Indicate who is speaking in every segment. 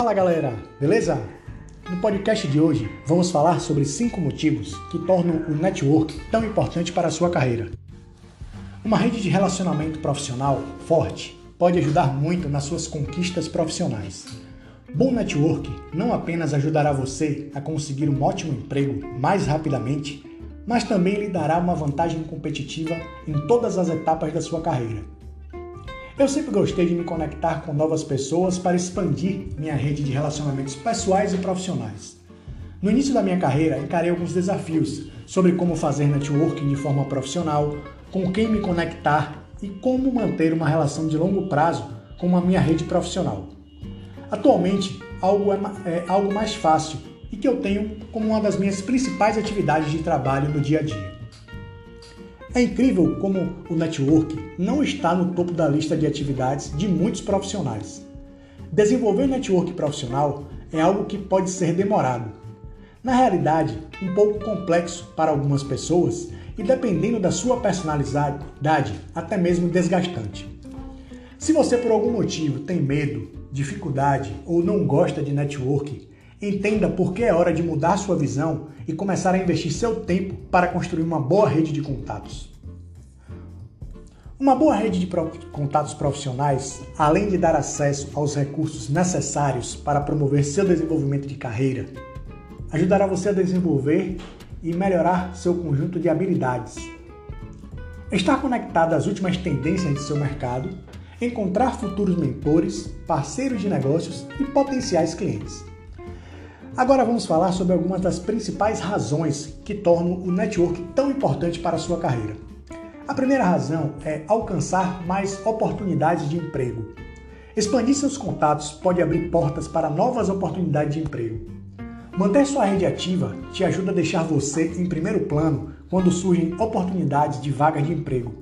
Speaker 1: Fala galera, beleza? No podcast de hoje vamos falar sobre cinco motivos que tornam o network tão importante para a sua carreira. Uma rede de relacionamento profissional forte pode ajudar muito nas suas conquistas profissionais. Bom network não apenas ajudará você a conseguir um ótimo emprego mais rapidamente, mas também lhe dará uma vantagem competitiva em todas as etapas da sua carreira. Eu sempre gostei de me conectar com novas pessoas para expandir minha rede de relacionamentos pessoais e profissionais. No início da minha carreira, encarei alguns desafios sobre como fazer networking de forma profissional, com quem me conectar e como manter uma relação de longo prazo com a minha rede profissional. Atualmente, algo é, é algo mais fácil e que eu tenho como uma das minhas principais atividades de trabalho no dia a dia. É incrível como o network não está no topo da lista de atividades de muitos profissionais. Desenvolver network profissional é algo que pode ser demorado. Na realidade, um pouco complexo para algumas pessoas e, dependendo da sua personalidade, até mesmo desgastante. Se você por algum motivo tem medo, dificuldade ou não gosta de network, Entenda por que é hora de mudar sua visão e começar a investir seu tempo para construir uma boa rede de contatos. Uma boa rede de contatos profissionais, além de dar acesso aos recursos necessários para promover seu desenvolvimento de carreira, ajudará você a desenvolver e melhorar seu conjunto de habilidades. Estar conectado às últimas tendências de seu mercado, encontrar futuros mentores, parceiros de negócios e potenciais clientes. Agora vamos falar sobre algumas das principais razões que tornam o network tão importante para a sua carreira. A primeira razão é alcançar mais oportunidades de emprego. Expandir seus contatos pode abrir portas para novas oportunidades de emprego. Manter sua rede ativa te ajuda a deixar você em primeiro plano quando surgem oportunidades de vaga de emprego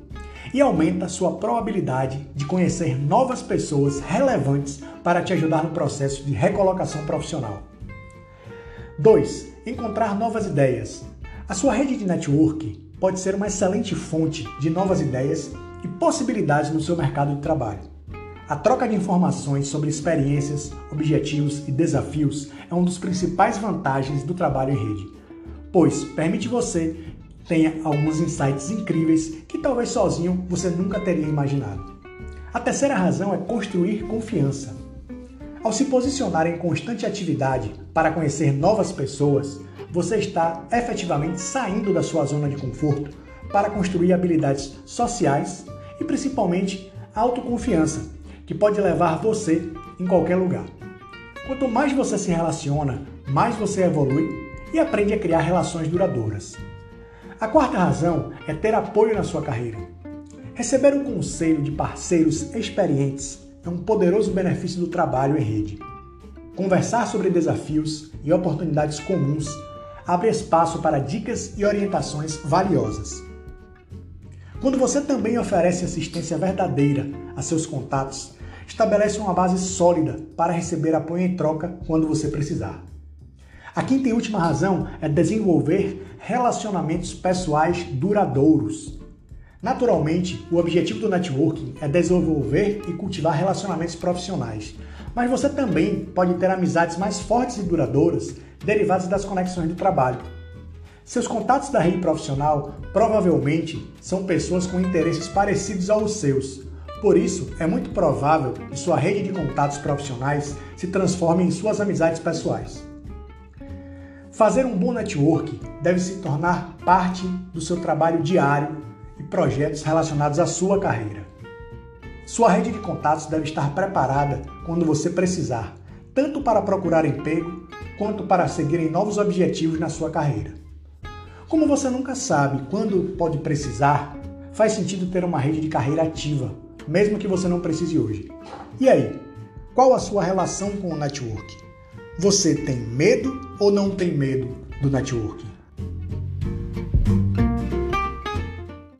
Speaker 1: e aumenta sua probabilidade de conhecer novas pessoas relevantes para te ajudar no processo de recolocação profissional. 2. Encontrar novas ideias. A sua rede de network pode ser uma excelente fonte de novas ideias e possibilidades no seu mercado de trabalho. A troca de informações sobre experiências, objetivos e desafios é uma das principais vantagens do trabalho em rede, pois permite você tenha alguns insights incríveis que talvez sozinho você nunca teria imaginado. A terceira razão é construir confiança. Ao se posicionar em constante atividade para conhecer novas pessoas, você está efetivamente saindo da sua zona de conforto para construir habilidades sociais e principalmente autoconfiança, que pode levar você em qualquer lugar. Quanto mais você se relaciona, mais você evolui e aprende a criar relações duradouras. A quarta razão é ter apoio na sua carreira. Receber um conselho de parceiros experientes é um poderoso benefício do trabalho em rede. Conversar sobre desafios e oportunidades comuns abre espaço para dicas e orientações valiosas. Quando você também oferece assistência verdadeira a seus contatos, estabelece uma base sólida para receber apoio em troca quando você precisar. A quinta e última razão é desenvolver relacionamentos pessoais duradouros. Naturalmente, o objetivo do networking é desenvolver e cultivar relacionamentos profissionais, mas você também pode ter amizades mais fortes e duradouras derivadas das conexões do trabalho. Seus contatos da rede profissional provavelmente são pessoas com interesses parecidos aos seus. Por isso, é muito provável que sua rede de contatos profissionais se transforme em suas amizades pessoais. Fazer um bom network deve se tornar parte do seu trabalho diário projetos relacionados à sua carreira. Sua rede de contatos deve estar preparada quando você precisar, tanto para procurar emprego quanto para seguir em novos objetivos na sua carreira. Como você nunca sabe quando pode precisar, faz sentido ter uma rede de carreira ativa, mesmo que você não precise hoje. E aí, qual a sua relação com o network? Você tem medo ou não tem medo do network?